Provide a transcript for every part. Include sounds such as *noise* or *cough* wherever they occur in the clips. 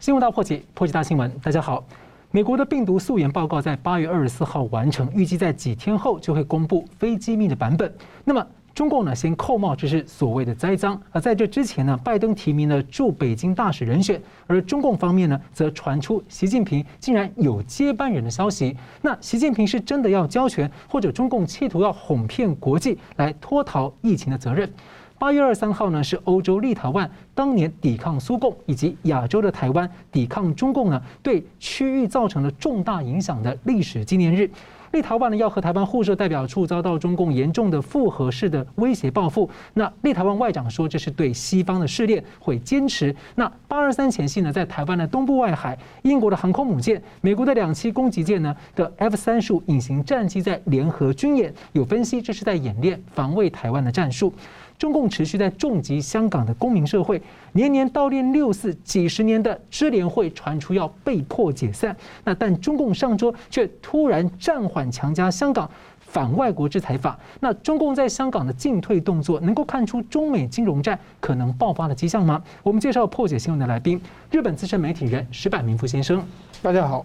新闻大破解，破解大新闻。大家好，美国的病毒溯源报告在八月二十四号完成，预计在几天后就会公布非机密的版本。那么中共呢，先扣帽，这是所谓的栽赃。而在这之前呢，拜登提名了驻北京大使人选，而中共方面呢，则传出习近平竟然有接班人的消息。那习近平是真的要交权，或者中共企图要哄骗国际来脱逃疫情的责任？八月二十三号呢，是欧洲立陶宛当年抵抗苏共，以及亚洲的台湾抵抗中共呢，对区域造成了重大影响的历史纪念日。立陶宛呢，要和台湾互设代表处，遭到中共严重的复合式的威胁报复。那立陶宛外长说，这是对西方的试炼，会坚持。那八二三前夕呢，在台湾的东部外海，英国的航空母舰、美国的两栖攻击舰呢的 F 三十五隐形战机在联合军演，有分析这是在演练防卫台湾的战术。中共持续在重击香港的公民社会，年年悼念六四，几十年的支联会传出要被迫解散。那但中共上周却突然暂缓强加香港反外国制裁法。那中共在香港的进退动作，能够看出中美金融战可能爆发的迹象吗？我们介绍破解新闻的来宾，日本资深媒体人石板明夫先生。大家好，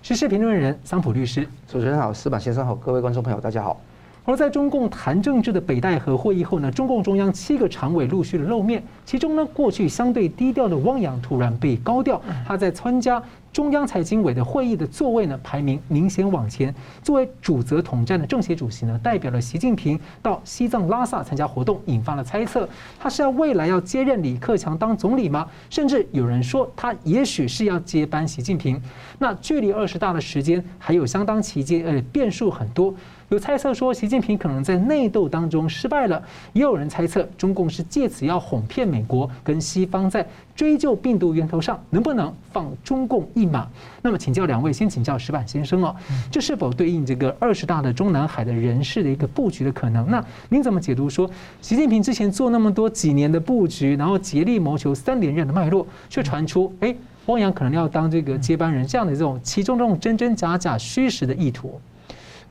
时事评论人桑普律师。主持人好，石板先生好，各位观众朋友大家好。而在中共谈政治的北戴河会议后呢，中共中央七个常委陆续的露面，其中呢，过去相对低调的汪洋突然被高调，他在参加中央财经委的会议的座位呢，排名明显往前。作为主责统战的政协主席呢，代表了习近平到西藏拉萨参加活动，引发了猜测，他是要未来要接任李克强当总理吗？甚至有人说他也许是要接班习近平。那距离二十大的时间还有相当期间，呃，变数很多。有猜测说，习近平可能在内斗当中失败了；也有人猜测，中共是借此要哄骗美国跟西方，在追究病毒源头上能不能放中共一马。那么，请教两位，先请教石板先生哦，这是否对应这个二十大的中南海的人事的一个布局的可能？那您怎么解读说，习近平之前做那么多几年的布局，然后竭力谋求三连任的脉络，却传出哎，汪洋可能要当这个接班人，这样的这种其中这种真真假假、虚实的意图？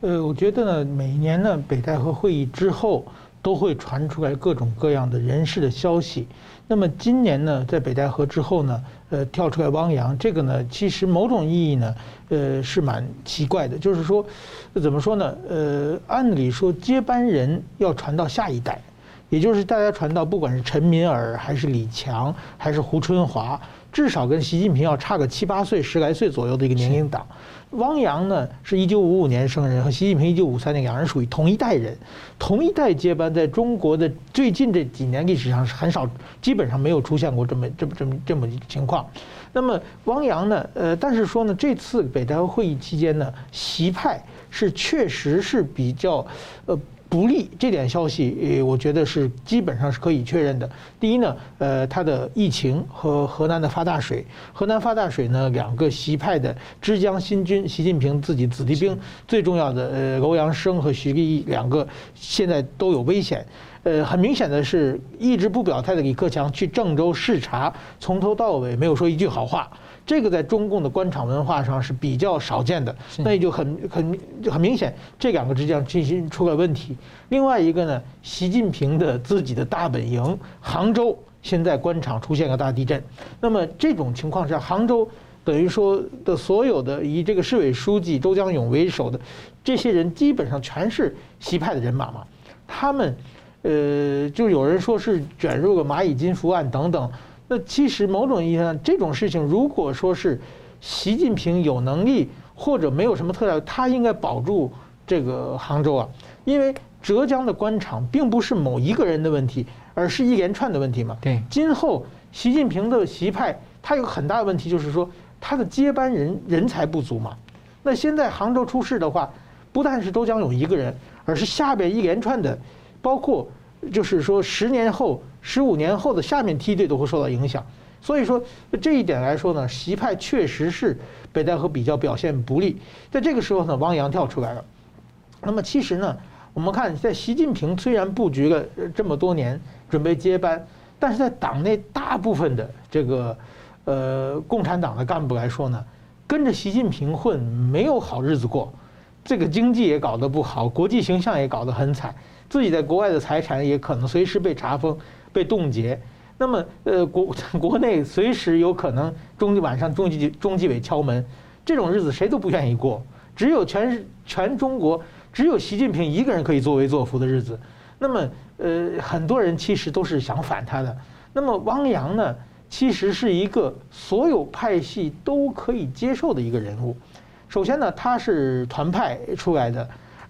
呃，我觉得呢，每年呢，北戴河会议之后都会传出来各种各样的人事的消息。那么今年呢，在北戴河之后呢，呃，跳出来汪洋，这个呢，其实某种意义呢，呃，是蛮奇怪的。就是说，怎么说呢？呃，按理说接班人要传到下一代，也就是大家传到，不管是陈敏尔还是李强还是胡春华，至少跟习近平要差个七八岁、十来岁左右的一个年龄档。汪洋呢是一九五五年生人，和习近平一九五三年，两人属于同一代人，同一代接班，在中国的最近这几年历史上是很少，基本上没有出现过这么这么这么这么一个情况。那么汪洋呢，呃，但是说呢，这次北戴河会议期间呢，习派是确实是比较，呃。不利这点消息，呃，我觉得是基本上是可以确认的。第一呢，呃，它的疫情和河南的发大水，河南发大水呢，两个习派的枝江新军，习近平自己子弟兵，最重要的呃，欧阳生和徐立毅两个现在都有危险。呃，很明显的是，一直不表态的李克强去郑州视察，从头到尾没有说一句好话。这个在中共的官场文化上是比较少见的，那也就很很很明显，这两个之间进行出了问题。另外一个呢，习近平的自己的大本营杭州，现在官场出现了大地震。那么这种情况下，杭州等于说的所有的以这个市委书记周江勇为首的这些人，基本上全是习派的人马嘛。他们，呃，就有人说是卷入了蚂蚁金服案等等。那其实某种意义上，这种事情如果说是习近平有能力或者没有什么特点，他应该保住这个杭州啊，因为浙江的官场并不是某一个人的问题，而是一连串的问题嘛。对，今后习近平的习派，他有很大的问题，就是说他的接班人人才不足嘛。那现在杭州出事的话，不但是周江勇一个人，而是下边一连串的，包括。就是说，十年后、十五年后的下面梯队都会受到影响，所以说这一点来说呢，习派确实是北戴河比较表现不利。在这个时候呢，汪洋跳出来了。那么其实呢，我们看在习近平虽然布局了这么多年准备接班，但是在党内大部分的这个呃共产党的干部来说呢，跟着习近平混没有好日子过，这个经济也搞得不好，国际形象也搞得很惨。自己在国外的财产也可能随时被查封、被冻结，那么呃国 *laughs* 国内随时有可能中晚上中纪中纪委敲门，这种日子谁都不愿意过。只有全全中国只有习近平一个人可以作威作福的日子。那么呃，很多人其实都是想反他的。那么汪洋呢，其实是一个所有派系都可以接受的一个人物。首先呢，他是团派出来的；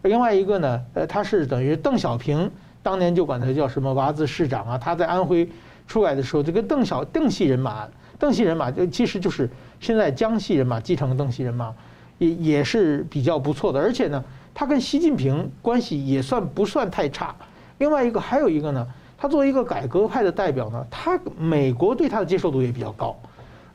另外一个呢，呃，他是等于邓小平当年就管他叫什么娃子市长啊。他在安徽出来的时候，这个邓小邓系人马，邓系人马就其实就是现在江系人马继承邓系人马，也也是比较不错的。而且呢，他跟习近平关系也算不算太差。另外一个还有一个呢，他作为一个改革派的代表呢，他美国对他的接受度也比较高。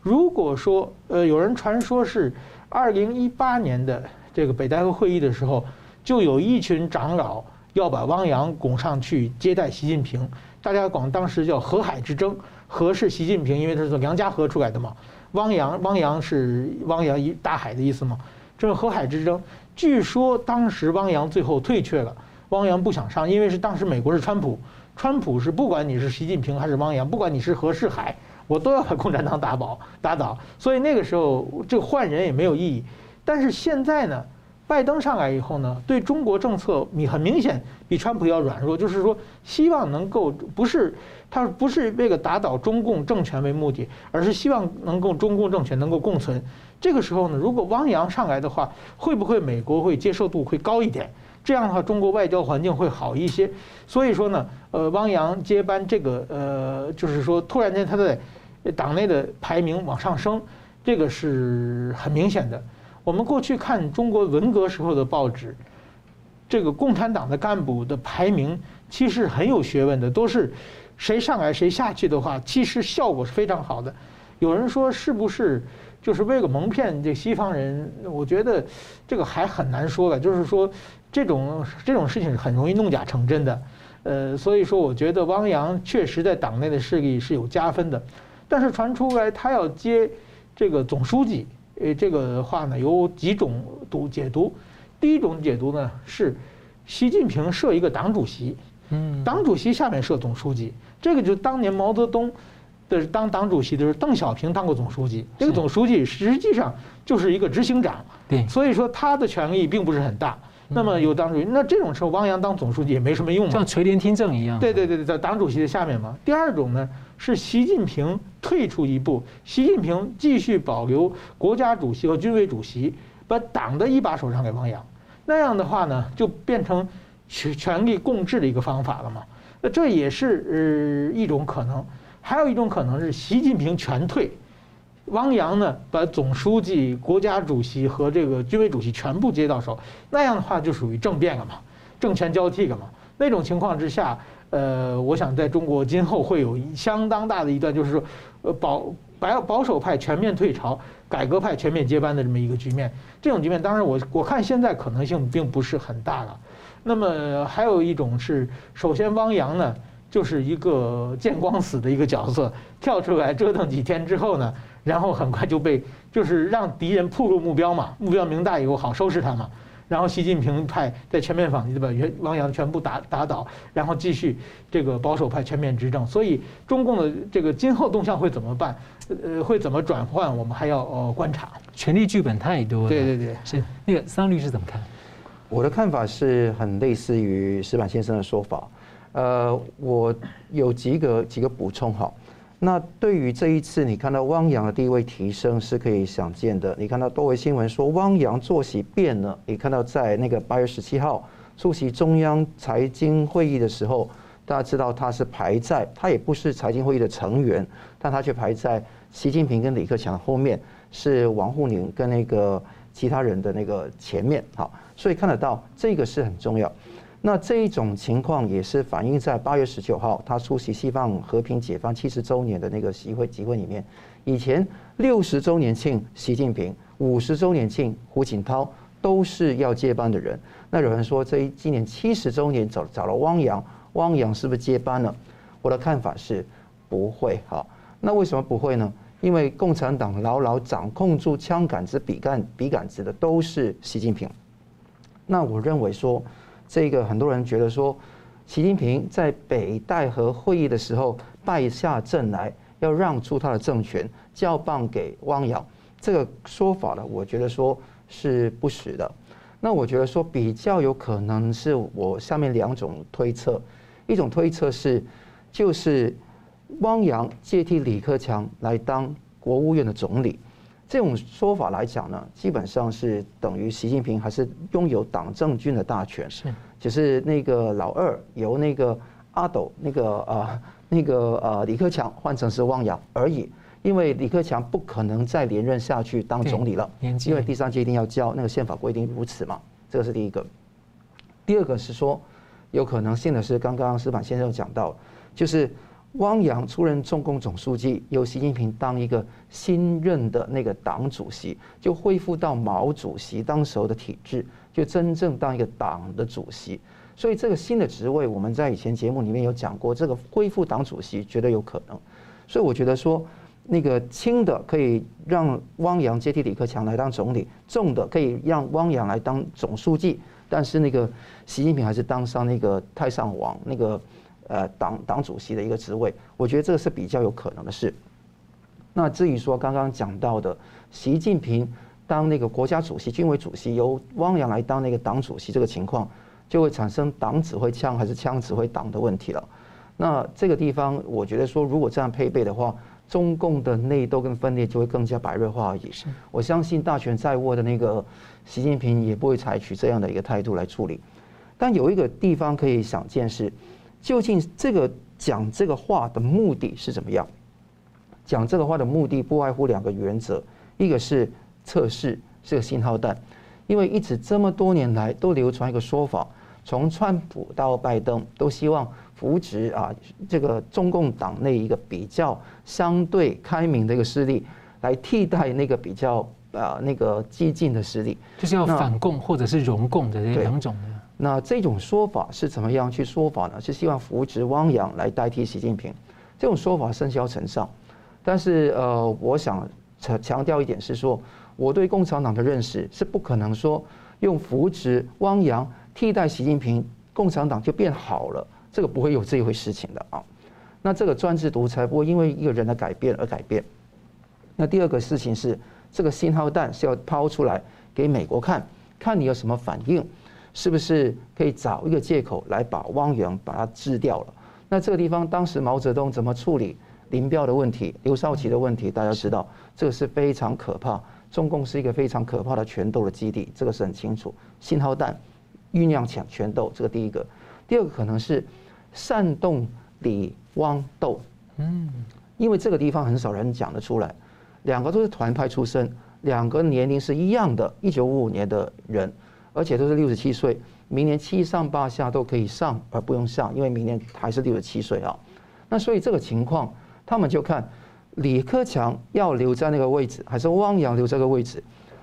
如果说呃，有人传说是。二零一八年的这个北戴河会议的时候，就有一群长老要把汪洋拱上去接待习近平。大家管当时叫“河海之争”，河是习近平，因为他是从梁家河出来的嘛。汪洋，汪洋是汪洋一大海的意思嘛。这是河海之争，据说当时汪洋最后退却了，汪洋不想上，因为是当时美国是川普，川普是不管你是习近平还是汪洋，不管你是河是海。我都要把共产党打倒，打倒，所以那个时候这换人也没有意义。但是现在呢，拜登上来以后呢，对中国政策你很明显比川普要软弱，就是说希望能够不是他不是为了打倒中共政权为目的，而是希望能够中共政权能够共存。这个时候呢，如果汪洋上来的话，会不会美国会接受度会高一点？这样的话，中国外交环境会好一些。所以说呢，呃，汪洋接班这个呃，就是说突然间他在。党内的排名往上升，这个是很明显的。我们过去看中国文革时候的报纸，这个共产党的干部的排名其实很有学问的，都是谁上来谁下去的话，其实效果是非常好的。有人说是不是就是为了蒙骗这西方人？我觉得这个还很难说了。就是说这种这种事情是很容易弄假成真的。呃，所以说我觉得汪洋确实在党内的势力是有加分的。但是传出来他要接这个总书记，呃，这个话呢有几种读解读。第一种解读呢是习近平设一个党主席，嗯，党主席下面设总书记，这个就是当年毛泽东的当党主席的时候，邓小平当过总书记，这个总书记实际上就是一个执行长，对，所以说他的权力并不是很大。那么有党主席，那这种时候汪洋当总书记也没什么用，像垂帘听政一样。对对对对，在党主席的下面嘛。第二种呢是习近平退出一步，习近平继续保留国家主席和军委主席，把党的一把手让给汪洋。那样的话呢，就变成权权力共治的一个方法了嘛。那这也是呃一种可能，还有一种可能是习近平全退。汪洋呢，把总书记、国家主席和这个军委主席全部接到手，那样的话就属于政变了嘛，政权交替了嘛。那种情况之下，呃，我想在中国今后会有相当大的一段，就是说，呃，保保保守派全面退潮，改革派全面接班的这么一个局面。这种局面，当然我我看现在可能性并不是很大了。那么还有一种是，首先汪洋呢，就是一个见光死的一个角色，跳出来折腾几天之后呢。然后很快就被，就是让敌人暴露目标嘛，目标明大以后好收拾他嘛。然后习近平派在全面反击，把汪洋全部打打倒，然后继续这个保守派全面执政。所以中共的这个今后动向会怎么办？呃，会怎么转换？我们还要呃观察。权力剧本太多了。对对对，是那个桑律师怎么看？我的看法是很类似于石板先生的说法。呃，我有几个几个补充哈。那对于这一次，你看到汪洋的地位提升是可以想见的。你看到多维新闻说汪洋作息变了。你看到在那个八月十七号出席中央财经会议的时候，大家知道他是排在，他也不是财经会议的成员，但他却排在习近平跟李克强后面，是王沪宁跟那个其他人的那个前面。好，所以看得到这个是很重要。那这一种情况也是反映在八月十九号他出席西方和平解放七十周年的那个集会集会里面。以前六十周年庆习近平，五十周年庆胡锦涛都是要接班的人。那有人说这一今年七十周年找找了汪洋，汪洋是不是接班了？我的看法是不会。好，那为什么不会呢？因为共产党牢牢掌控住枪杆子、笔杆笔杆子的都是习近平。那我认为说。这个很多人觉得说，习近平在北戴河会议的时候败下阵来，要让出他的政权，交棒给汪洋，这个说法呢，我觉得说是不实的。那我觉得说比较有可能是我下面两种推测，一种推测是，就是汪洋接替李克强来当国务院的总理，这种说法来讲呢，基本上是等于习近平还是拥有党政军的大权，是，只是那个老二由那个阿斗那个呃那个呃李克强换成是汪洋而已。因为李克强不可能再连任下去当总理了，因为第三届一定要交，那个宪法规定如此嘛，这个是第一个。第二个是说，有可能性的是刚刚石板先生讲到，就是汪洋出任中共总书记，由习近平当一个新任的那个党主席，就恢复到毛主席当时候的体制，就真正当一个党的主席。所以这个新的职位，我们在以前节目里面有讲过，这个恢复党主席绝对有可能。所以我觉得说。那个轻的可以让汪洋接替李克强来当总理，重的可以让汪洋来当总书记，但是那个习近平还是当上那个太上皇那个呃党党主席的一个职位，我觉得这个是比较有可能的事。那至于说刚刚讲到的习近平当那个国家主席、军委主席，由汪洋来当那个党主席这个情况，就会产生党指挥枪还是枪指挥党的问题了。那这个地方，我觉得说如果这样配备的话。中共的内斗跟分裂就会更加白热化而已。我相信大权在握的那个习近平也不会采取这样的一个态度来处理。但有一个地方可以想见是，究竟这个讲这个话的目的是怎么样？讲这个话的目的不外乎两个原则，一个是测试是个信号弹，因为一直这么多年来都流传一个说法，从川普到拜登都希望。扶植啊，这个中共党内一个比较相对开明的一个势力，来替代那个比较啊那个激进的势力，就是要反共或者是容共的这两种的。那这种说法是怎么样去说法呢？是希望扶植汪洋来代替习近平，这种说法甚嚣尘上。但是呃，我想强强调一点是说，我对共产党的认识是不可能说用扶植汪洋替代习近平，共产党就变好了。这个不会有这一回事情的啊，那这个专制独裁不会因为一个人的改变而改变。那第二个事情是，这个信号弹是要抛出来给美国看，看你有什么反应，是不是可以找一个借口来把汪洋把它治掉了？那这个地方当时毛泽东怎么处理林彪的问题、刘少奇的问题？大家知道，这个是非常可怕。中共是一个非常可怕的权斗的基地，这个是很清楚。信号弹酝酿抢权斗，这个第一个。第二个可能是煽动李汪斗，嗯，因为这个地方很少人讲得出来，两个都是团派出身，两个年龄是一样的，一九五五年的人，而且都是六十七岁，明年七上八下都可以上而不用上，因为明年还是六十七岁啊。那所以这个情况，他们就看李克强要留在那个位置，还是汪洋留这个位置。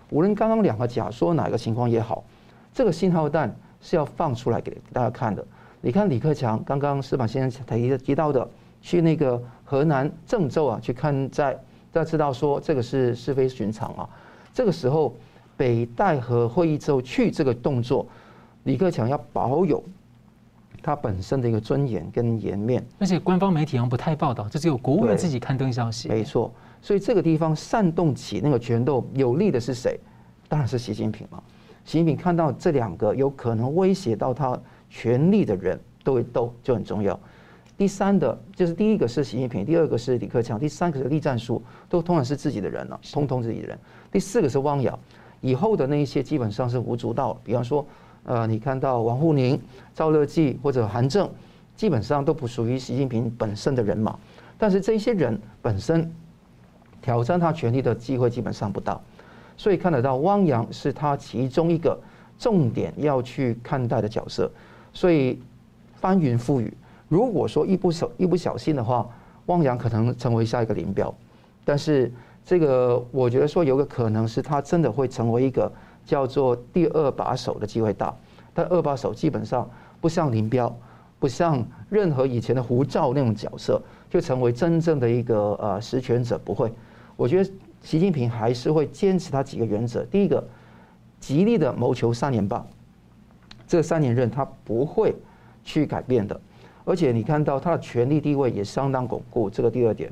无论刚刚两个假说哪个情况也好，这个信号弹是要放出来给大家看的。你看李克强刚刚司马先生提提到的，去那个河南郑州啊去看在，大家知道说这个是是非寻常啊。这个时候北戴河会议之后去这个动作，李克强要保有他本身的一个尊严跟颜面。而且官方媒体好像不太报道，这只有国务院自己刊登消息。没错，所以这个地方煽动起那个权斗有利的是谁？当然是习近平嘛。习近平看到这两个有可能威胁到他。权力的人都会斗，就很重要。第三的，就是第一个是习近平，第二个是李克强，第三个是栗战书，都通常是自己的人了，通通自己的人。第四个是汪洋，以后的那一些基本上是无足道。比方说，呃，你看到王沪宁、赵乐际或者韩正，基本上都不属于习近平本身的人马。但是这些人本身挑战他权力的机会基本上不到，所以看得到汪洋是他其中一个重点要去看待的角色。所以翻云覆雨，如果说一不小一不小心的话，汪洋可能成为下一个林彪。但是这个我觉得说有个可能是他真的会成为一个叫做第二把手的机会大。但二把手基本上不像林彪，不像任何以前的胡赵那种角色，就成为真正的一个呃实权者不会。我觉得习近平还是会坚持他几个原则。第一个，极力的谋求三年半。这三年任他不会去改变的，而且你看到他的权力地位也相当巩固。这个第二点，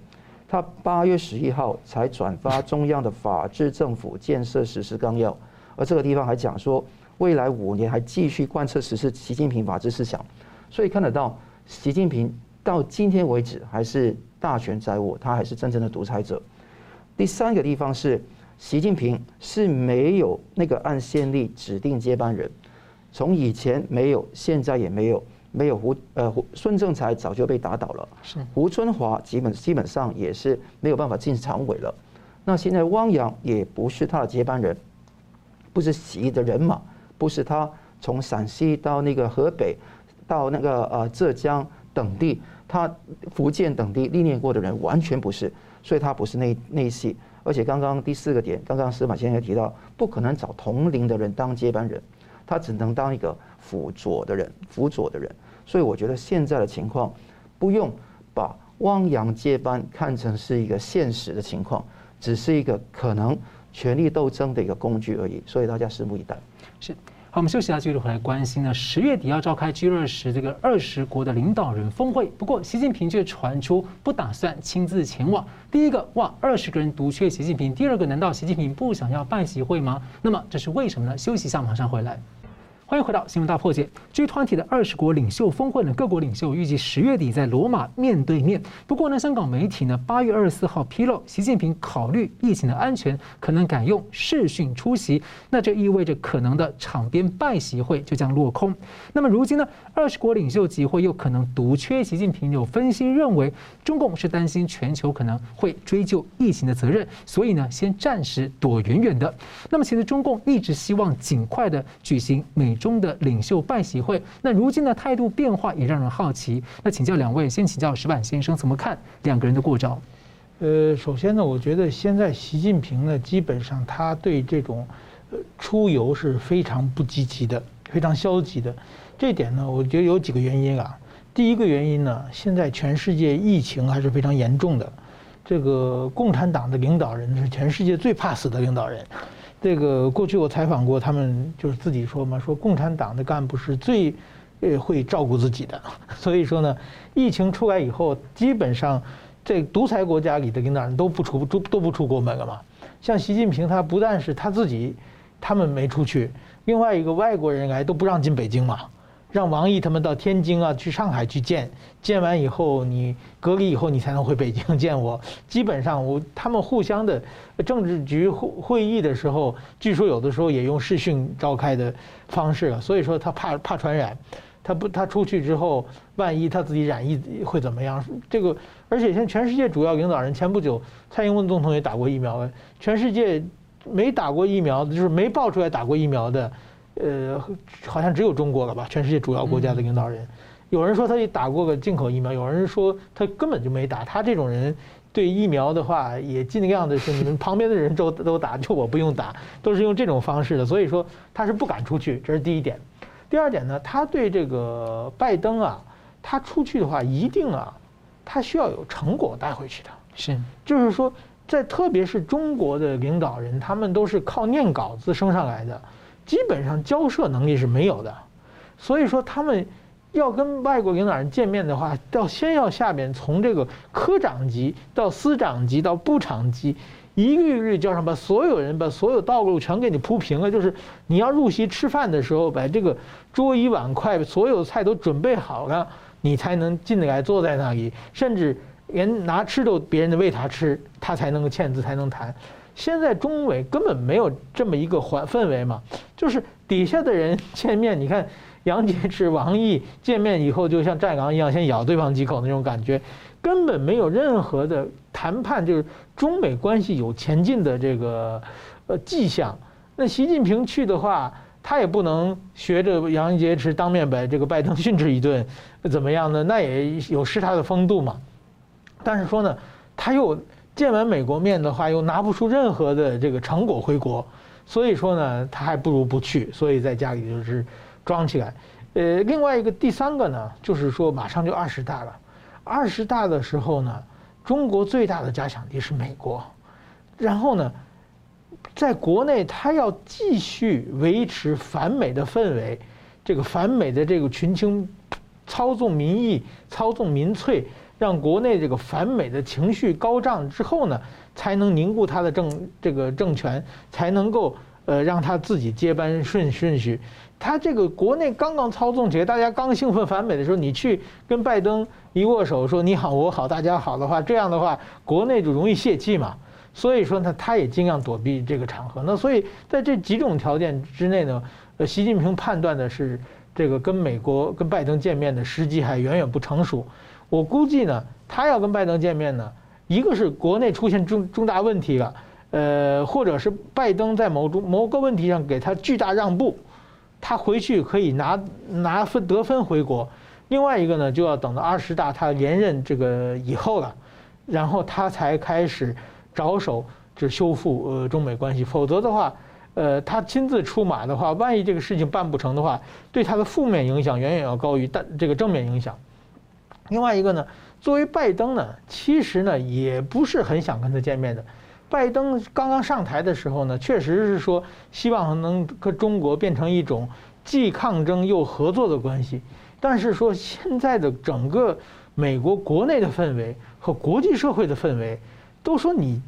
他八月十一号才转发中央的法治政府建设实施纲要，而这个地方还讲说，未来五年还继续贯彻实施习近平法治思想，所以看得到习近平到今天为止还是大权在握，他还是真正的独裁者。第三个地方是，习近平是没有那个按先例指定接班人，从以前没有，现在也没有，没有胡呃胡孙政才早就被打倒了，是胡春华基本基本上也是没有办法进常委了，那现在汪洋也不是他的接班人，不是习的人马，不是他从陕西到那个河北，到那个呃浙江等地，他福建等地历练过的人完全不是。所以他不是内内系，而且刚刚第四个点，刚刚司马先生也提到，不可能找同龄的人当接班人，他只能当一个辅佐的人，辅佐的人。所以我觉得现在的情况，不用把汪洋接班看成是一个现实的情况，只是一个可能权力斗争的一个工具而已。所以大家拭目以待。是。好，我们休息一下，继续回来关心呢。十月底要召开 G 二十这个二十国的领导人峰会，不过习近平却传出不打算亲自前往。第一个，哇，二十个人独缺习近平；第二个，难道习近平不想要办席会吗？那么这是为什么呢？休息一下，马上回来。欢迎回到新闻大破解。G 团体的二十国领袖峰会呢，各国领袖预计十月底在罗马面对面。不过呢，香港媒体呢八月二十四号披露，习近平考虑疫情的安全，可能改用视讯出席。那这意味着可能的场边拜席会就将落空。那么如今呢，二十国领袖集会又可能独缺习近平。有分析认为，中共是担心全球可能会追究疫情的责任，所以呢，先暂时躲远远的。那么其实中共一直希望尽快的举行美。中的领袖拜习会，那如今的态度变化也让人好奇。那请教两位，先请教石板先生怎么看两个人的过招？呃，首先呢，我觉得现在习近平呢，基本上他对这种呃出游是非常不积极的，非常消极的。这点呢，我觉得有几个原因啊。第一个原因呢，现在全世界疫情还是非常严重的，这个共产党的领导人是全世界最怕死的领导人。这个过去我采访过他们，就是自己说嘛，说共产党的干部是最，呃，会照顾自己的。*laughs* 所以说呢，疫情出来以后，基本上这独裁国家里的领导人都不出都都不出国门了嘛。像习近平，他不但是他自己，他们没出去，另外一个外国人来都不让进北京嘛。让王毅他们到天津啊，去上海去见，见完以后你隔离以后你才能回北京见我。基本上我他们互相的政治局会会议的时候，据说有的时候也用视讯召开的方式了。所以说他怕怕传染，他不他出去之后，万一他自己染疫会怎么样？这个而且现在全世界主要领导人，前不久蔡英文总统也打过疫苗了，全世界没打过疫苗的，就是没爆出来打过疫苗的。呃，好像只有中国了吧？全世界主要国家的领导人，有人说他也打过个进口疫苗，有人说他根本就没打。他这种人对疫苗的话，也尽量的是你们旁边的人都都打，就我不用打，都是用这种方式的。所以说他是不敢出去，这是第一点。第二点呢，他对这个拜登啊，他出去的话，一定啊，他需要有成果带回去的。是，就是说，在特别是中国的领导人，他们都是靠念稿子升上来的。基本上交涉能力是没有的，所以说他们要跟外国领导人见面的话，要先要下边从这个科长级到司长级到部长级，一个一个叫上，把所有人把所有道路全给你铺平了。就是你要入席吃饭的时候，把这个桌椅碗筷所有菜都准备好了，你才能进得来坐在那里，甚至连拿吃都别人的喂他吃，他才能够签字才能谈。现在中美根本没有这么一个环氛围嘛，就是底下的人 *laughs* 见面，你看杨洁篪、王毅见面以后，就像战狼一样，先咬对方几口那种感觉，根本没有任何的谈判，就是中美关系有前进的这个呃迹象。那习近平去的话，他也不能学着杨洁篪当面把这个拜登训斥一顿，怎么样呢？那也有失他的风度嘛。但是说呢，他又。见完美国面的话，又拿不出任何的这个成果回国，所以说呢，他还不如不去，所以在家里就是装起来。呃，另外一个第三个呢，就是说马上就二十大了，二十大的时候呢，中国最大的假想敌是美国，然后呢，在国内他要继续维持反美的氛围，这个反美的这个群情操纵民意、操纵民粹。让国内这个反美的情绪高涨之后呢，才能凝固他的政这个政权，才能够呃让他自己接班顺顺序。他这个国内刚刚操纵起来，大家刚兴奋反美的时候，你去跟拜登一握手说你好我好大家好的话，这样的话国内就容易泄气嘛。所以说呢，他也尽量躲避这个场合。那所以在这几种条件之内呢，呃，习近平判断的是这个跟美国跟拜登见面的时机还远远不成熟。我估计呢，他要跟拜登见面呢，一个是国内出现重重大问题了，呃，或者是拜登在某种某个问题上给他巨大让步。他回去可以拿拿分得分回国，另外一个呢，就要等到二十大他连任这个以后了，然后他才开始着手就修复呃中美关系，否则的话，呃他亲自出马的话，万一这个事情办不成的话，对他的负面影响远远要高于但这个正面影响。另外一个呢，作为拜登呢，其实呢也不是很想跟他见面的。拜登刚刚上台的时候呢，确实是说希望能跟中国变成一种既抗争又合作的关系。但是说现在的整个美国国内的氛围和国际社会的氛围，都说你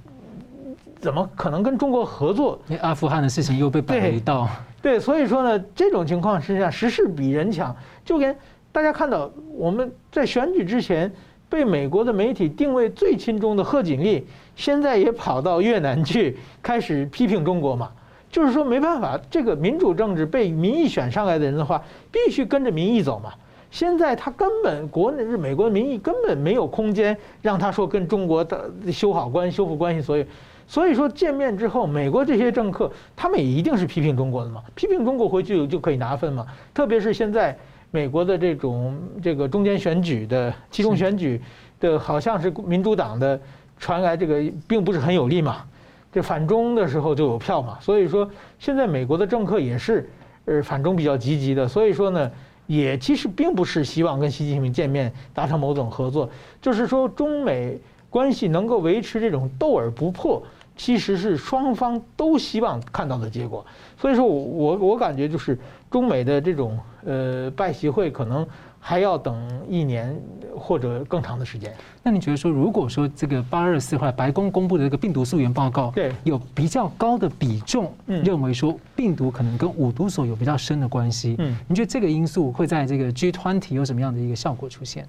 怎么可能跟中国合作？那阿富汗的事情又被摆了一道。对，所以说呢，这种情况实际上时势比人强，就跟大家看到我们在选举之前。被美国的媒体定位最亲中的贺锦丽，现在也跑到越南去开始批评中国嘛？就是说没办法，这个民主政治被民意选上来的人的话，必须跟着民意走嘛。现在他根本国内是美国的民意根本没有空间让他说跟中国的修好关、修复关系，所以所以说见面之后，美国这些政客他们也一定是批评中国的嘛？批评中国回去就可以拿分嘛？特别是现在。美国的这种这个中间选举的期中选举的，好像是民主党的传来这个并不是很有利嘛，这反中的时候就有票嘛，所以说现在美国的政客也是呃反中比较积极的，所以说呢也其实并不是希望跟习近平见面达成某种合作，就是说中美关系能够维持这种斗而不破，其实是双方都希望看到的结果，所以说我我我感觉就是中美的这种。呃，拜习会可能还要等一年或者更长的时间。那你觉得说，如果说这个八二四后来白宫公布的这个病毒溯源报告，对，有比较高的比重认为说病毒可能跟五毒所有比较深的关系，嗯，你觉得这个因素会在这个 G20 有什么样的一个效果出现？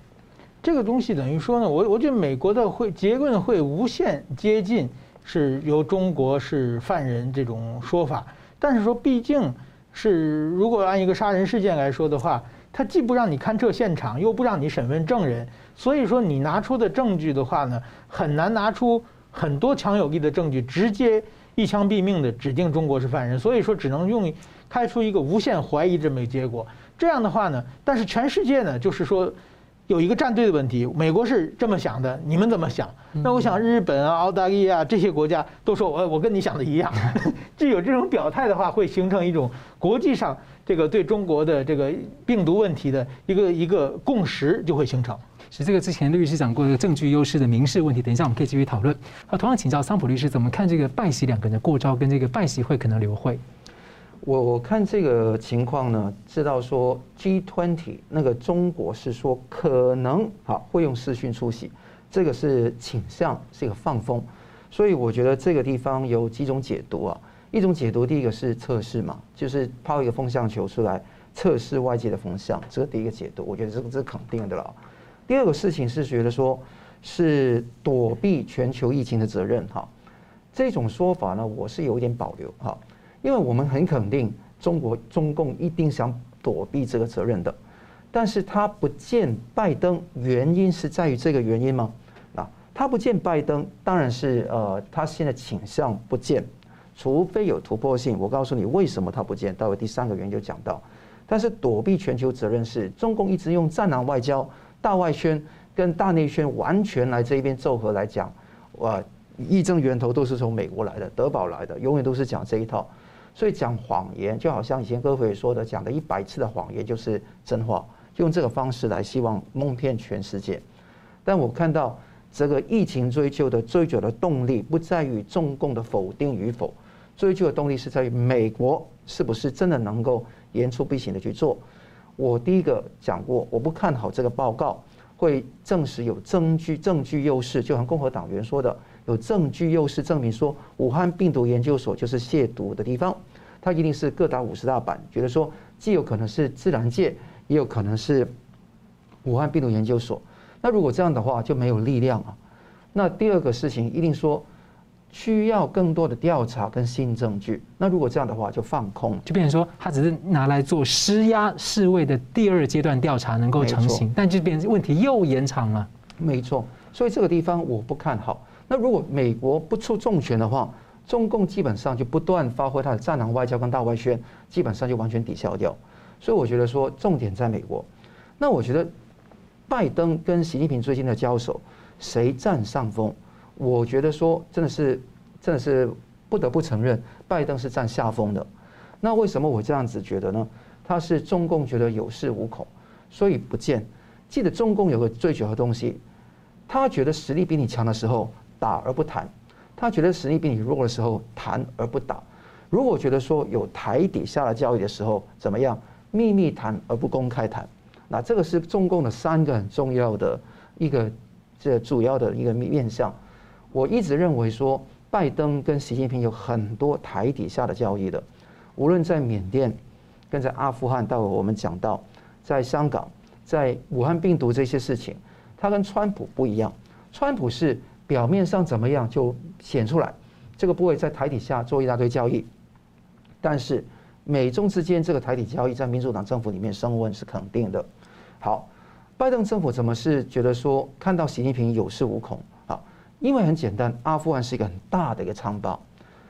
这个东西等于说呢，我我觉得美国的会结论会无限接近是由中国是犯人这种说法，但是说毕竟。是，如果按一个杀人事件来说的话，他既不让你勘测现场，又不让你审问证人，所以说你拿出的证据的话呢，很难拿出很多强有力的证据，直接一枪毙命的指定中国是犯人，所以说只能用开出一个无限怀疑这么一个结果。这样的话呢，但是全世界呢，就是说。有一个站队的问题，美国是这么想的，你们怎么想？那我想日本啊、澳大利亚这些国家都说我我跟你想的一样，*laughs* 就有这种表态的话，会形成一种国际上这个对中国的这个病毒问题的一个一个共识就会形成。是这个之前律师讲过的证据优势的民事问题，等一下我们可以继续讨论。好，同样请教桑普律师，怎么看这个拜习两个人的过招跟这个拜习会可能流会？我我看这个情况呢，知道说 G20 那个中国是说可能好会用视讯出席，这个是倾向是一个放风，所以我觉得这个地方有几种解读啊。一种解读，第一个是测试嘛，就是抛一个风向球出来测试外界的风向，这是第一个解读，我觉得这个这是肯定的了。第二个事情是觉得说是躲避全球疫情的责任哈，这种说法呢，我是有一点保留哈。因为我们很肯定，中国中共一定想躲避这个责任的，但是他不见拜登，原因是在于这个原因吗？啊，他不见拜登，当然是呃，他现在倾向不见，除非有突破性。我告诉你为什么他不见，待会第三个原因就讲到。但是躲避全球责任是中共一直用战狼外交、大外宣跟大内宣完全来这一边奏合来讲，哇，议政源头都是从美国来的，德宝来的，永远都是讲这一套。所以讲谎言，就好像以前戈培说的，讲的一百次的谎言就是真话，用这个方式来希望蒙骗全世界。但我看到这个疫情追究的追究的动力，不在于中共的否定与否，追究的动力是在于美国是不是真的能够言出必行的去做。我第一个讲过，我不看好这个报告，会证实有证据证据优势，就像共和党员说的，有证据又是证明说武汉病毒研究所就是亵渎的地方，它一定是各打五十大板，觉得说既有可能是自然界，也有可能是武汉病毒研究所。那如果这样的话，就没有力量啊。那第二个事情一定说。需要更多的调查跟新证据。那如果这样的话，就放空，就变成说他只是拿来做施压世卫的第二阶段调查能够成型，但就变成问题又延长了。没错，所以这个地方我不看好。那如果美国不出重拳的话，中共基本上就不断发挥他的战狼外交跟大外宣，基本上就完全抵消掉。所以我觉得说重点在美国。那我觉得拜登跟习近平最近的交手，谁占上风？我觉得说真的是，真的是不得不承认，拜登是占下风的。那为什么我这样子觉得呢？他是中共觉得有恃无恐，所以不见。记得中共有个最主要的东西，他觉得实力比你强的时候打而不谈，他觉得实力比你弱的时候谈而不打。如果觉得说有台底下的交易的时候怎么样？秘密谈而不公开谈。那这个是中共的三个很重要的一个这主要的一个面向。我一直认为说，拜登跟习近平有很多台底下的交易的，无论在缅甸，跟在阿富汗，待会我们讲到，在香港，在武汉病毒这些事情，他跟川普不一样。川普是表面上怎么样就显出来，这个部位在台底下做一大堆交易，但是美中之间这个台底交易在民主党政府里面升温是肯定的。好，拜登政府怎么是觉得说看到习近平有恃无恐啊？因为很简单，阿富汗是一个很大的一个仓包。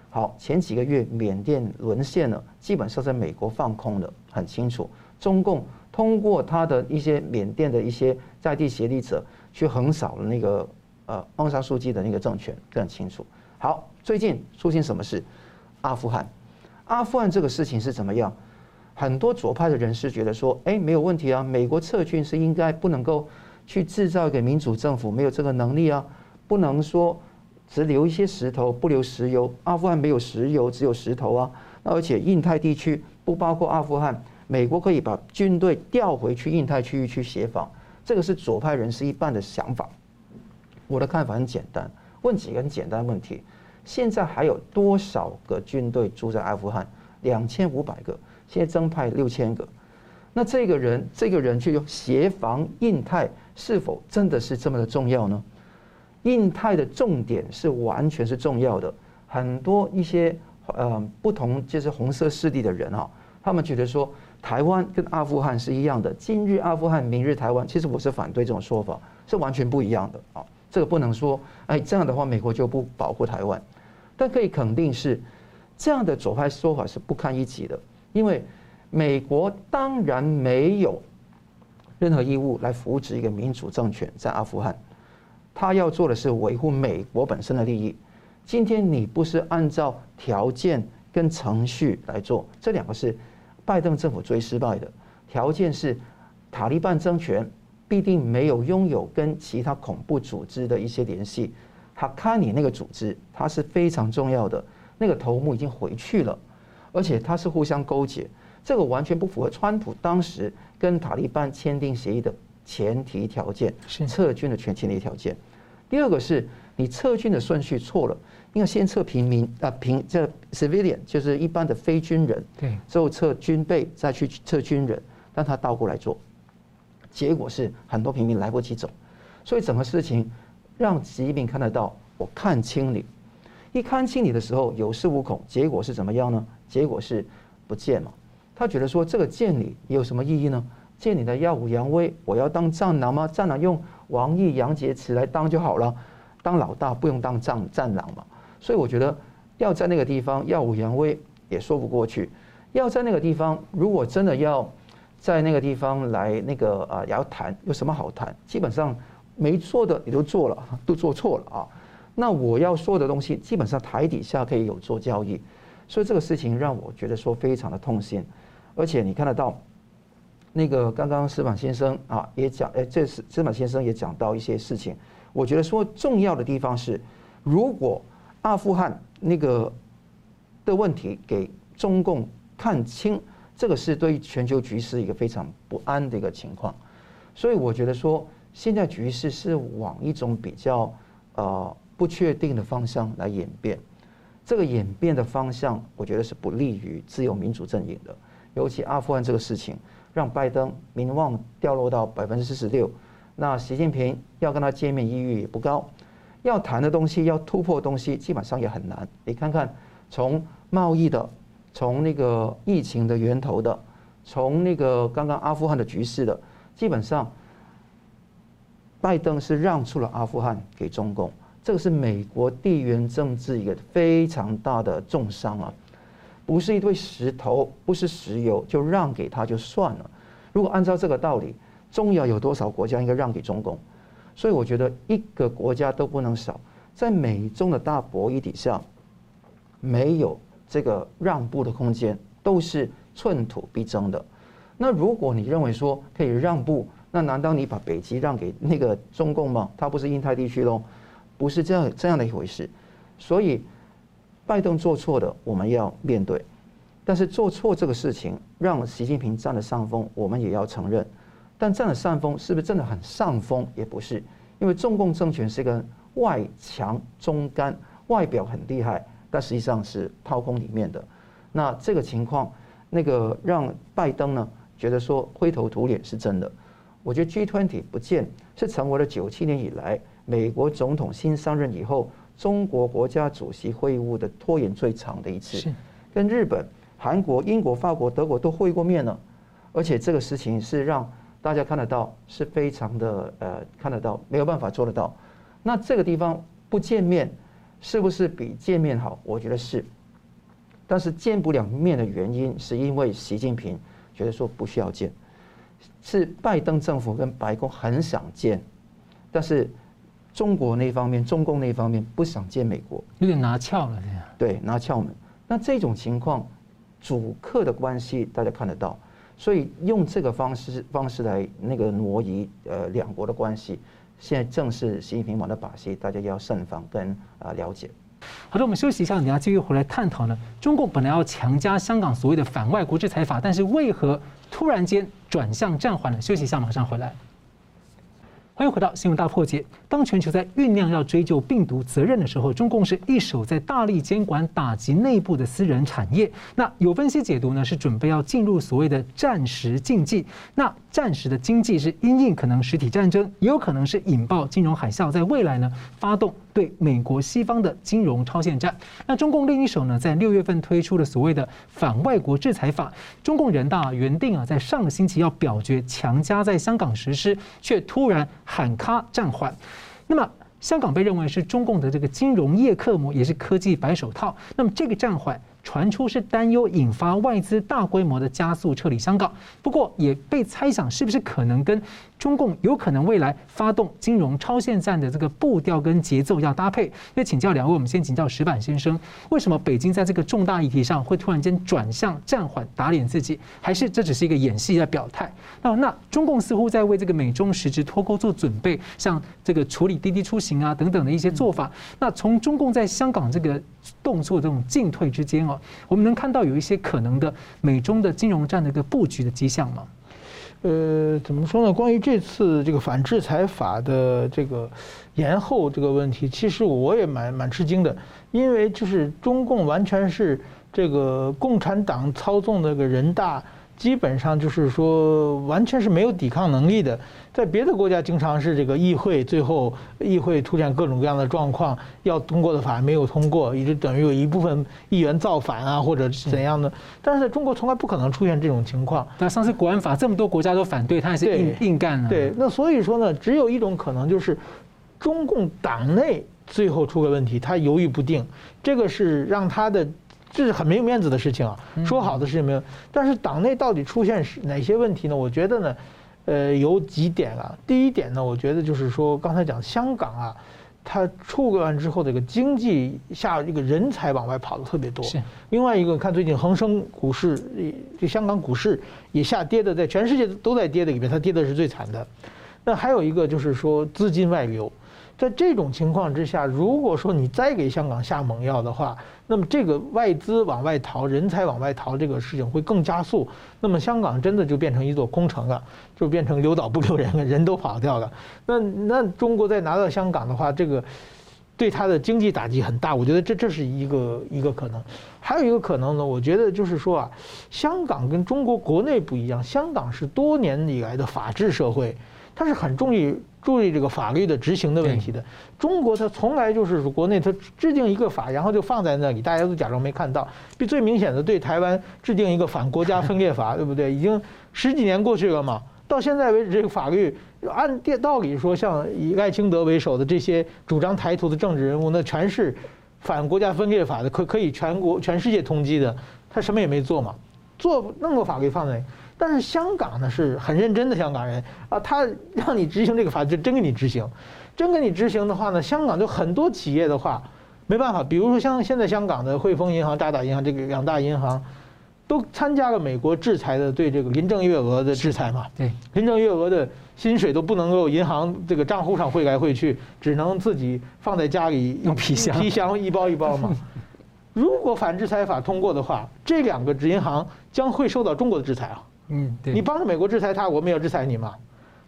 好，前几个月缅甸沦陷了，基本上在美国放空的很清楚。中共通过他的一些缅甸的一些在地协力者去横扫了那个呃翁山书记的那个政权，更清楚。好，最近出现什么事？阿富汗，阿富汗这个事情是怎么样？很多左派的人士觉得说，哎，没有问题啊，美国撤军是应该不能够去制造一个民主政府，没有这个能力啊。不能说只留一些石头，不留石油。阿富汗没有石油，只有石头啊。那而且印太地区不包括阿富汗，美国可以把军队调回去印太区域去协防。这个是左派人士一般的想法。我的看法很简单，问几个很简单的问题：现在还有多少个军队驻在阿富汗？两千五百个，现在增派六千个。那这个人，这个人去协防印太，是否真的是这么的重要呢？印太的重点是完全是重要的，很多一些呃不同就是红色势力的人啊，他们觉得说台湾跟阿富汗是一样的，今日阿富汗，明日台湾。其实我是反对这种说法，是完全不一样的啊。这个不能说，哎，这样的话美国就不保护台湾，但可以肯定是这样的左派说法是不堪一击的，因为美国当然没有任何义务来扶植一个民主政权在阿富汗。他要做的是维护美国本身的利益。今天你不是按照条件跟程序来做，这两个是拜登政府最失败的。条件是塔利班政权必定没有拥有跟其他恐怖组织的一些联系。他看你那个组织，它是非常重要的，那个头目已经回去了，而且它是互相勾结，这个完全不符合川普当时跟塔利班签订协议的。前提条件是撤军的全前提条件。第二个是你撤军的顺序错了，应该先撤平民啊，平这 civilian 就是一般的非军人，对，之后撤军备，再去撤军人，让他倒过来做，结果是很多平民来不及走，所以整个事情让习近平看得到，我看清你，一看清你的时候有恃无恐，结果是怎么样呢？结果是不见了，他觉得说这个见你有什么意义呢？见你的耀武扬威，我要当战狼吗？战狼用王毅、杨洁篪来当就好了，当老大不用当战战狼嘛。所以我觉得要在那个地方耀武扬威也说不过去。要在那个地方，如果真的要在那个地方来那个啊，要谈有什么好谈？基本上没做的你都做了，*laughs* 都做错了啊。那我要说的东西，基本上台底下可以有做交易，所以这个事情让我觉得说非常的痛心，而且你看得到。那个刚刚矢板先生啊也讲，哎，这是矢板先生也讲到一些事情。我觉得说重要的地方是，如果阿富汗那个的问题给中共看清，这个是对全球局势一个非常不安的一个情况。所以我觉得说，现在局势是往一种比较呃不确定的方向来演变。这个演变的方向，我觉得是不利于自由民主阵营的。尤其阿富汗这个事情，让拜登民望掉落到百分之四十六，那习近平要跟他见面意愿也不高，要谈的东西，要突破的东西，基本上也很难。你看看，从贸易的，从那个疫情的源头的，从那个刚刚阿富汗的局势的，基本上，拜登是让出了阿富汗给中共。这个是美国地缘政治一个非常大的重伤啊，不是一堆石头，不是石油就让给他就算了。如果按照这个道理，中亚有多少国家应该让给中共？所以我觉得一个国家都不能少。在美中的大博弈底下，没有这个让步的空间，都是寸土必争的。那如果你认为说可以让步，那难道你把北极让给那个中共吗？它不是印太地区喽？不是这样这样的一回事，所以拜登做错的我们要面对，但是做错这个事情让习近平占了上风，我们也要承认。但占了上风是不是真的很上风？也不是，因为中共政权是一个外强中干，外表很厉害，但实际上是掏空里面的。那这个情况，那个让拜登呢觉得说灰头土脸是真的。我觉得 G twenty 不见是成为了九七年以来。美国总统新上任以后，中国国家主席会晤的拖延最长的一次，跟日本、韩国、英国、法国、德国都会过面了，而且这个事情是让大家看得到，是非常的呃看得到，没有办法做得到。那这个地方不见面，是不是比见面好？我觉得是，但是见不了面的原因，是因为习近平觉得说不需要见，是拜登政府跟白宫很想见，但是。中国那方面，中共那方面不想见美国，有点拿翘了，这样。对，拿翘门。那这种情况，主客的关系大家看得到，所以用这个方式方式来那个挪移呃两国的关系，现在正是习近平玩的把戏，大家要慎防跟啊了解。好的，我们休息一下，等下继续回来探讨呢。中共本来要强加香港所谓的反外国制裁法，但是为何突然间转向暂缓了？休息一下，马上回来。欢迎回到新闻大破解。当全球在酝酿要追究病毒责任的时候，中共是一手在大力监管打击内部的私人产业。那有分析解读呢，是准备要进入所谓的战时经济。那战时的经济是因应可能实体战争，也有可能是引爆金融海啸，在未来呢发动对美国西方的金融超限战。那中共另一手呢，在六月份推出了所谓的反外国制裁法。中共人大原定啊，在上个星期要表决强加在香港实施，却突然喊卡暂缓。那么香港被认为是中共的这个金融业课母，也是科技白手套。那么这个暂缓。传出是担忧引发外资大规模的加速撤离香港，不过也被猜想是不是可能跟中共有可能未来发动金融超限战的这个步调跟节奏要搭配。那请教两位，我们先请教石板先生，为什么北京在这个重大议题上会突然间转向暂缓打脸自己？还是这只是一个演戏在表态？那那中共似乎在为这个美中实质脱钩做准备，像这个处理滴滴出行啊等等的一些做法。那从中共在香港这个动作这种进退之间哦，我们能看到有一些可能的美中的金融战的一个布局的迹象吗？呃，怎么说呢？关于这次这个反制裁法的这个延后这个问题，其实我也蛮蛮吃惊的，因为就是中共完全是这个共产党操纵那个人大。基本上就是说，完全是没有抵抗能力的。在别的国家，经常是这个议会最后议会出现各种各样的状况，要通过的法案没有通过，也就等于有一部分议员造反啊，或者怎样的。但是在中国，从来不可能出现这种情况。那上次国安法这么多国家都反对，他还是硬硬干了。对，那所以说呢，只有一种可能，就是中共党内最后出个问题，他犹豫不定，这个是让他的。这是很没有面子的事情啊！说好的事情没有，但是党内到底出现是哪些问题呢？我觉得呢，呃，有几点啊。第一点呢，我觉得就是说，刚才讲香港啊，它出过完之后，这个经济下这个人才往外跑的特别多。另外一个，看最近恒生股市，这香港股市也下跌的，在全世界都在跌的里面，它跌的是最惨的。那还有一个就是说资金外流。在这种情况之下，如果说你再给香港下猛药的话，那么这个外资往外逃、人才往外逃这个事情会更加速。那么香港真的就变成一座空城了，就变成留岛不留人了，人都跑掉了。那那中国再拿到香港的话，这个对它的经济打击很大。我觉得这这是一个一个可能。还有一个可能呢，我觉得就是说啊，香港跟中国国内不一样，香港是多年以来的法治社会。它是很注意注意这个法律的执行的问题的。中国它从来就是国内它制定一个法，然后就放在那里，大家都假装没看到。比最明显的对台湾制定一个反国家分裂法，*laughs* 对不对？已经十几年过去了嘛，到现在为止，这个法律按道理说，像以赖清德为首的这些主张台独的政治人物，那全是反国家分裂法的，可可以全国全世界通缉的。他什么也没做嘛，做那么多法律放在。但是香港呢是很认真的香港人啊，他让你执行这个法就真给你执行，真给你执行的话呢，香港就很多企业的话没办法，比如说像现在香港的汇丰银行、渣打银行这个两大银行，都参加了美国制裁的对这个林郑月娥的制裁嘛。对，林郑月娥的薪水都不能够银行这个账户上汇来汇去，只能自己放在家里 *laughs* 用皮箱皮箱一包一包嘛。如果反制裁法通过的话，这两个银行将会受到中国的制裁啊。嗯，对，你帮着美国制裁他，我们也要制裁你嘛？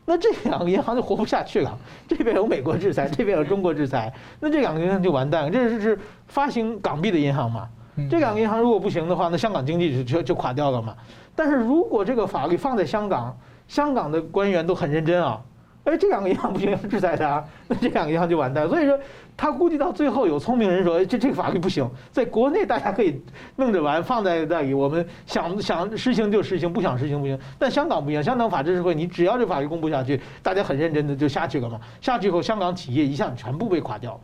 那这两个银行就活不下去了。*laughs* 这边有美国制裁，这边有中国制裁，*laughs* 那这两个银行就完蛋了。这是是发行港币的银行嘛？这两个银行如果不行的话，那香港经济就就就垮掉了嘛。但是如果这个法律放在香港，香港的官员都很认真啊。哎，这两个银行不行，要 *laughs* 制裁他，那这两个银行就完蛋。所以说，他估计到最后有聪明人说，这这个法律不行，在国内大家可以弄着玩，放在那里，我们想想实行就实行，不想实行不行。但香港不一样，香港法治社会，你只要这法律公布下去，大家很认真的就下去了嘛。下去以后，香港企业一下全部被垮掉。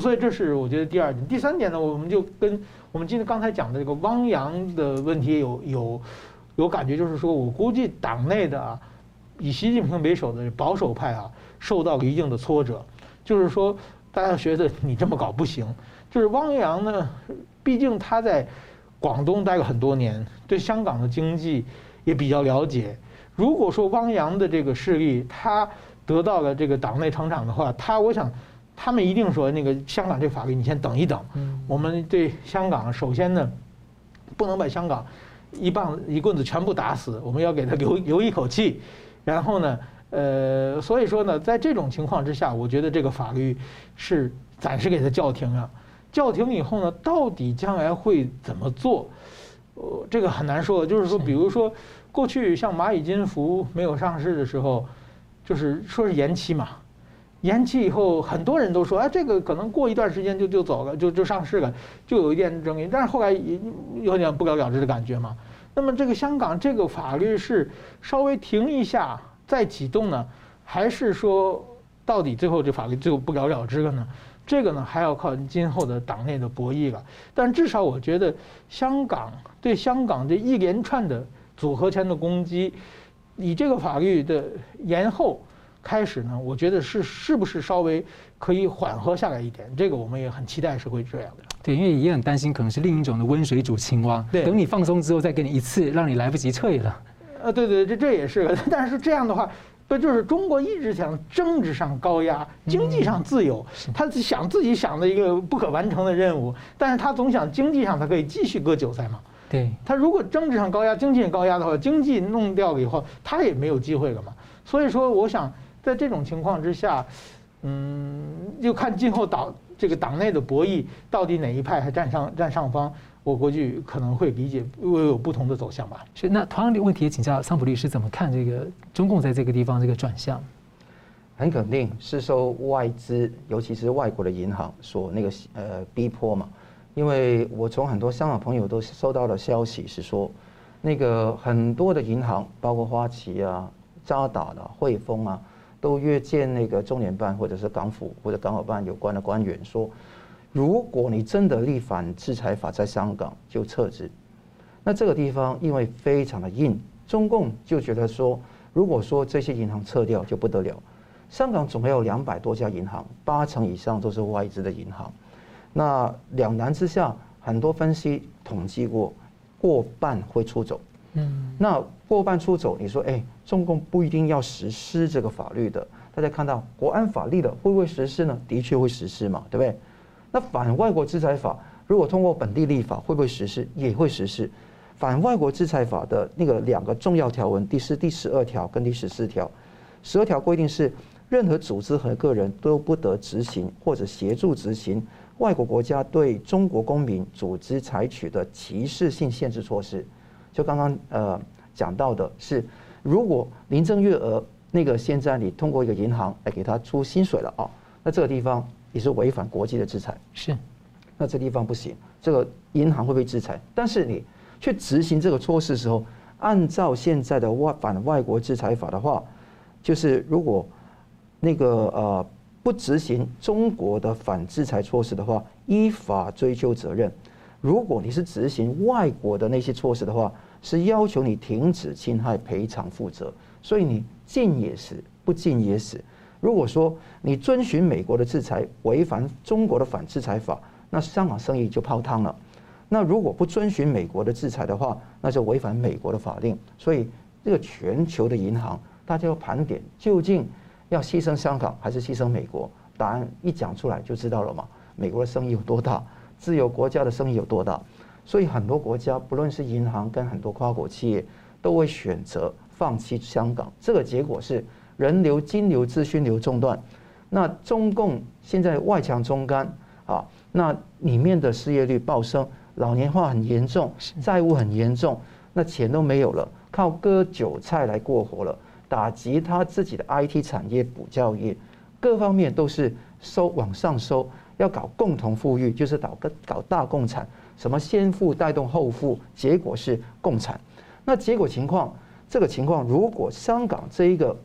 所以这是我觉得第二点。第三点呢，我们就跟我们今天刚才讲的这个汪洋的问题有有有感觉，就是说我估计党内的啊。以习近平为首的保守派啊，受到了一定的挫折，就是说，大家觉得你这么搞不行。就是汪洋呢，毕竟他在广东待了很多年，对香港的经济也比较了解。如果说汪洋的这个势力他得到了这个党内成长的话，他我想他们一定说那个香港这法律你先等一等。我们对香港首先呢，不能把香港一棒一棍子全部打死，我们要给他留留一口气。然后呢，呃，所以说呢，在这种情况之下，我觉得这个法律是暂时给它叫停了。叫停以后呢，到底将来会怎么做？呃，这个很难说。就是说，比如说，过去像蚂蚁金服没有上市的时候，就是说是延期嘛，延期以后，很多人都说，哎，这个可能过一段时间就就走了，就就上市了，就有一点争议。但是后来也有点不了了之的感觉嘛。那么这个香港这个法律是稍微停一下再启动呢，还是说到底最后这法律就不了了之了呢？这个呢还要靠今后的党内的博弈了。但至少我觉得香港对香港这一连串的组合拳的攻击，以这个法律的延后开始呢，我觉得是是不是稍微可以缓和下来一点？这个我们也很期待是会这样的。对，因为也很担心可能是另一种的温水煮青蛙。对，等你放松之后再给你一次，让你来不及退了。呃，对对，这这也是。但是这样的话，不就是中国一直想政治上高压，经济上自由，他想自己想的一个不可完成的任务，但是他总想经济上他可以继续割韭菜嘛。对，他如果政治上高压，经济上高压的话，经济弄掉了以后，他也没有机会了嘛。所以说，我想。在这种情况之下，嗯，就看今后党这个党内的博弈，到底哪一派还占上占上方，我估计可能会理解会有不同的走向吧。是，那同样的问题也请教桑普律师怎么看这个中共在这个地方这个转向？很肯定是受外资，尤其是外国的银行所那个呃逼迫嘛。因为我从很多香港朋友都收到的消息是说，那个很多的银行，包括花旗啊、渣打的、汇丰啊。都约见那个中联办或者是港府或者港澳办有关的官员说，如果你真的立反制裁法在香港就撤资。那这个地方因为非常的硬，中共就觉得说，如果说这些银行撤掉就不得了。香港总共有两百多家银行，八成以上都是外资的银行。那两难之下，很多分析统计过，过半会出走。嗯，那过半出走，你说，哎，中共不一定要实施这个法律的，大家看到国安法立的会不会实施呢？的确会实施嘛，对不对？那反外国制裁法如果通过本地立法会不会实施？也会实施。反外国制裁法的那个两个重要条文，第四、第十二条跟第十四条。十二条规定是，任何组织和个人都不得执行或者协助执行外国国家对中国公民组织采取的歧视性限制措施。就刚刚呃讲到的是，如果林郑月娥那个现在你通过一个银行来给他出薪水了啊，那这个地方也是违反国际的制裁。是，那这地方不行，这个银行会被制裁。但是你去执行这个措施的时候，按照现在的外反外国制裁法的话，就是如果那个呃不执行中国的反制裁措施的话，依法追究责任；如果你是执行外国的那些措施的话，是要求你停止侵害赔偿负责。所以你进也死，不进也死。如果说你遵循美国的制裁，违反中国的反制裁法，那香港生意就泡汤了。那如果不遵循美国的制裁的话，那就违反美国的法令。所以这个全球的银行，大家要盘点，究竟要牺牲香港还是牺牲美国？答案一讲出来就知道了嘛。美国的生意有多大，自由国家的生意有多大？所以很多国家，不论是银行跟很多跨国企业，都会选择放弃香港。这个结果是人流、金流、资讯流中断。那中共现在外强中干啊，那里面的失业率暴升。老年化很严重，债务很严重，那钱都没有了，靠割韭菜来过活了，打击他自己的 IT 产业、补教业，各方面都是收往上收，要搞共同富裕，就是搞个搞大共产，什么先富带动后富，结果是共产。那结果情况，这个情况，如果香港这一个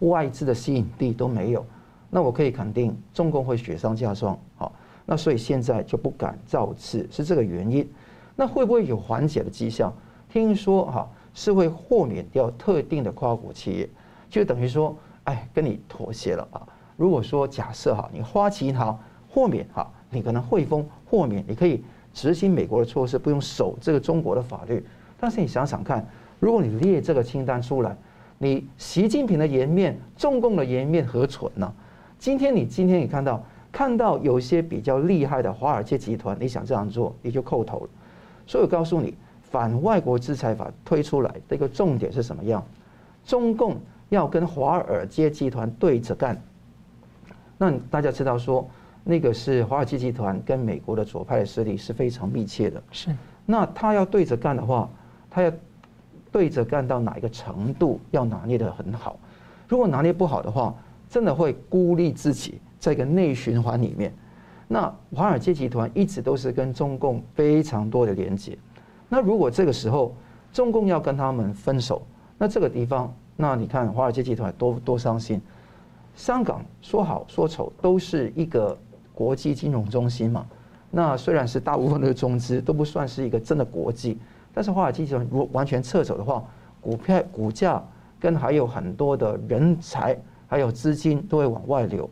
外资的吸引力都没有，那我可以肯定，中共会雪上加霜，好。那所以现在就不敢造次，是这个原因。那会不会有缓解的迹象？听说哈是会豁免掉特定的跨国企业，就等于说，哎，跟你妥协了啊。如果说假设哈，你花旗银行豁免哈，你可能汇丰豁免，你可以执行美国的措施，不用守这个中国的法律。但是你想想看，如果你列这个清单出来，你习近平的颜面、中共的颜面何存呢？今天你今天你看到。看到有一些比较厉害的华尔街集团，你想这样做，你就叩头了。所以我告诉你，反外国制裁法推出来的一个重点是什么样？中共要跟华尔街集团对着干。那大家知道说，那个是华尔街集团跟美国的左派势力是非常密切的。是。那他要对着干的话，他要对着干到哪一个程度，要拿捏得很好。如果拿捏不好的话，真的会孤立自己。在一个内循环里面，那华尔街集团一直都是跟中共非常多的连接。那如果这个时候中共要跟他们分手，那这个地方，那你看华尔街集团多多伤心。香港说好说丑都是一个国际金融中心嘛，那虽然是大部分的中资都不算是一个真的国际，但是华尔街集团如果完全撤走的话，股票股价跟还有很多的人才还有资金都会往外流。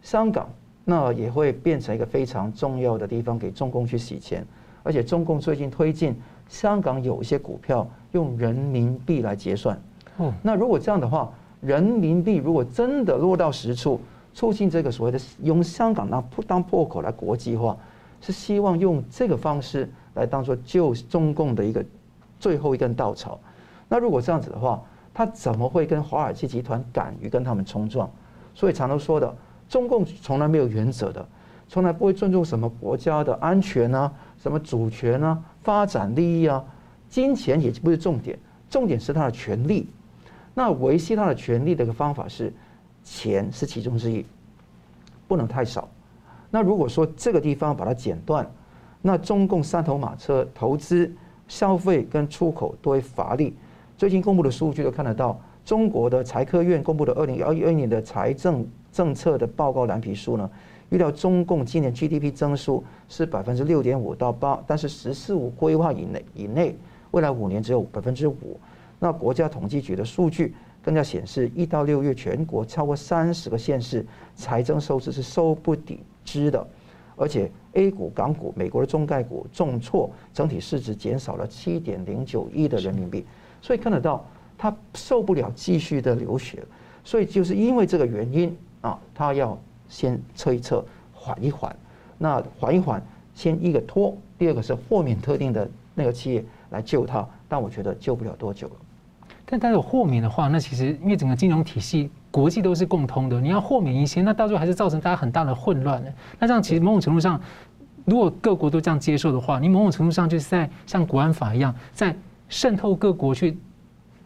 香港那也会变成一个非常重要的地方，给中共去洗钱。而且中共最近推进香港有一些股票用人民币来结算。哦，那如果这样的话，人民币如果真的落到实处，促进这个所谓的用香港当当破口来国际化，是希望用这个方式来当做救中共的一个最后一根稻草。那如果这样子的话，他怎么会跟华尔街集团敢于跟他们冲撞？所以常都说的。中共从来没有原则的，从来不会尊重什么国家的安全啊，什么主权啊，发展利益啊，金钱也不是重点，重点是他的权力。那维系他的权力的一个方法是，钱是其中之一，不能太少。那如果说这个地方把它剪断，那中共三头马车投资、消费跟出口都会乏力。最近公布的数据都看得到，中国的财科院公布的二零二一年的财政。政策的报告蓝皮书呢，预料中共今年 GDP 增速是百分之六点五到八，但是“十四五”规划以内以内，未来五年只有百分之五。那国家统计局的数据更加显示，一到六月全国超过三十个县市财政收支是收不抵支的，而且 A 股、港股、美国的中概股重挫，整体市值减少了七点零九亿的人民币，所以看得到它受不了继续的流血。所以就是因为这个原因啊，他要先测一测，缓一缓。那缓一缓，先一个拖，第二个是豁免特定的那个企业来救他，但我觉得救不了多久了。但他有豁免的话，那其实因为整个金融体系国际都是共通的，你要豁免一些，那到最后还是造成大家很大的混乱呢。那这样其实某种程度上，如果各国都这样接受的话，你某种程度上就是在像国安法一样，在渗透各国去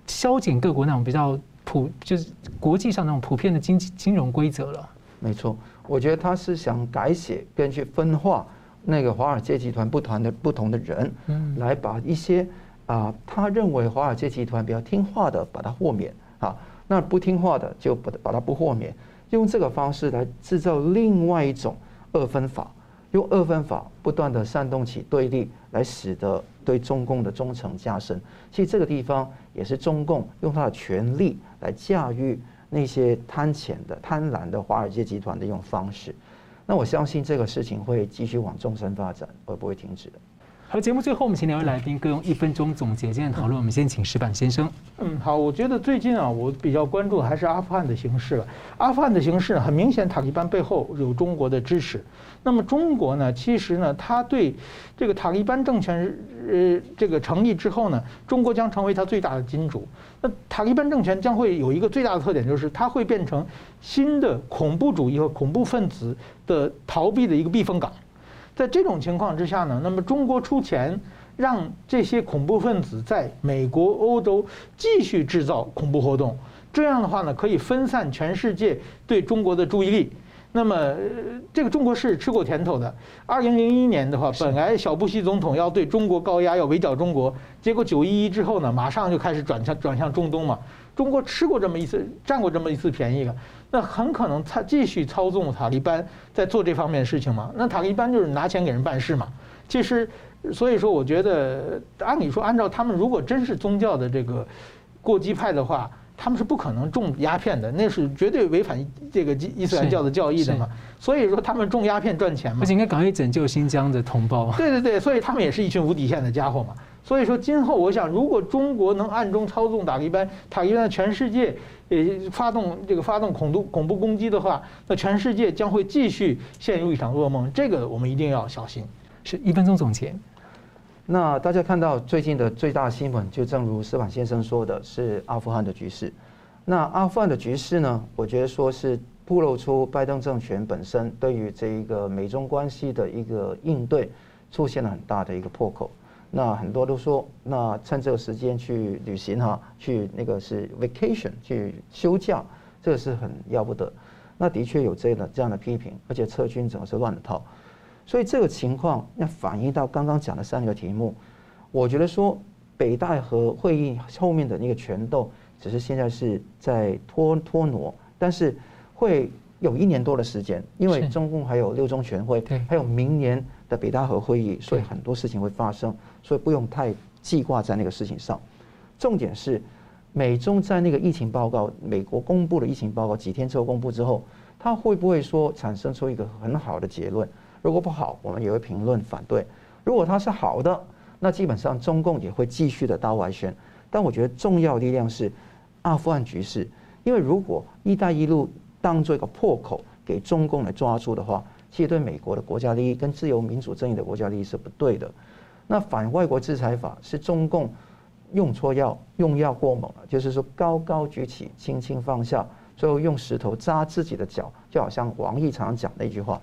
消减各国那种比较普，就是国际上那种普遍的经济金融规则了。没错，我觉得他是想改写跟去分化那个华尔街集团不同的不同的人，嗯，来把一些。啊，他认为华尔街集团比较听话的，把它豁免啊；那不听话的，就把把它不豁免。用这个方式来制造另外一种二分法，用二分法不断的煽动起对立，来使得对中共的忠诚加深。其实这个地方也是中共用他的权力来驾驭那些贪钱的、贪婪的华尔街集团的一种方式。那我相信这个事情会继续往纵深发展，而不会停止的。好，节目最后我们请两位来宾各用一分钟总结今天讨论。我们先请石板先生。嗯，好，我觉得最近啊，我比较关注还是阿富汗的形势了。阿富汗的形势很明显，塔利班背后有中国的支持。那么中国呢，其实呢，他对这个塔利班政权呃这个成立之后呢，中国将成为他最大的金主。那塔利班政权将会有一个最大的特点，就是它会变成新的恐怖主义和恐怖分子的逃避的一个避风港。在这种情况之下呢，那么中国出钱让这些恐怖分子在美国、欧洲继续制造恐怖活动，这样的话呢，可以分散全世界对中国的注意力。那么这个中国是吃过甜头的。二零零一年的话，本来小布希总统要对中国高压，要围剿中国，结果九一一之后呢，马上就开始转向转向中东嘛。中国吃过这么一次，占过这么一次便宜了。那很可能他继续操纵塔利班在做这方面的事情嘛？那塔利班就是拿钱给人办事嘛。其实，所以说，我觉得按理说，按照他们如果真是宗教的这个过激派的话，他们是不可能种鸦片的，那是绝对违反这个伊斯兰教的教义的嘛。所以说，他们种鸦片赚钱嘛。而且应该赶快拯救新疆的同胞。对对对，所以他们也是一群无底线的家伙嘛。所以说，今后我想，如果中国能暗中操纵塔利班，塔利班全世界呃发动这个发动恐怖恐怖攻击的话，那全世界将会继续陷入一场噩梦。这个我们一定要小心。是一分钟总结。那大家看到最近的最大新闻，就正如矢板先生说的，是阿富汗的局势。那阿富汗的局势呢，我觉得说是暴露出拜登政权本身对于这一个美中关系的一个应对出现了很大的一个破口。那很多都说，那趁这个时间去旅行哈，去那个是 vacation 去休假，这个是很要不得。那的确有这样的这样的批评，而且撤军整个是乱了套。所以这个情况要反映到刚刚讲的三个题目，我觉得说北戴河会议后面的那个权斗，只是现在是在拖拖挪，但是会有一年多的时间，因为中共还有六中全会，还有明年的北大河会议，所以很多事情会发生。所以不用太记挂在那个事情上，重点是美中在那个疫情报告，美国公布的疫情报告几天之后公布之后，它会不会说产生出一个很好的结论？如果不好，我们也会评论反对；如果它是好的，那基本上中共也会继续的大外宣。但我觉得重要力量是阿富汗局势，因为如果“一带一路”当做一个破口给中共来抓住的话，其实对美国的国家利益跟自由民主正义的国家利益是不对的。那反外国制裁法是中共用错药，用药过猛了，就是说高高举起，轻轻放下，最后用石头扎自己的脚，就好像王毅常常讲的一句话，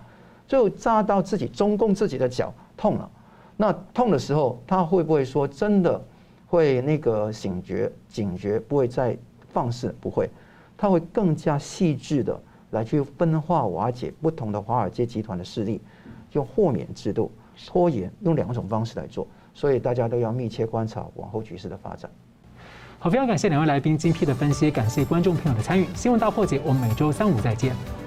最后扎到自己中共自己的脚痛了。那痛的时候，他会不会说真的会那个醒觉、警觉，不会再放肆？不会，他会更加细致的来去分化瓦解不同的华尔街集团的势力，用豁免制度。拖延用两种方式来做，所以大家都要密切观察往后局势的发展。好，非常感谢两位来宾精辟的分析，感谢观众朋友的参与。新闻大破解，我们每周三五再见。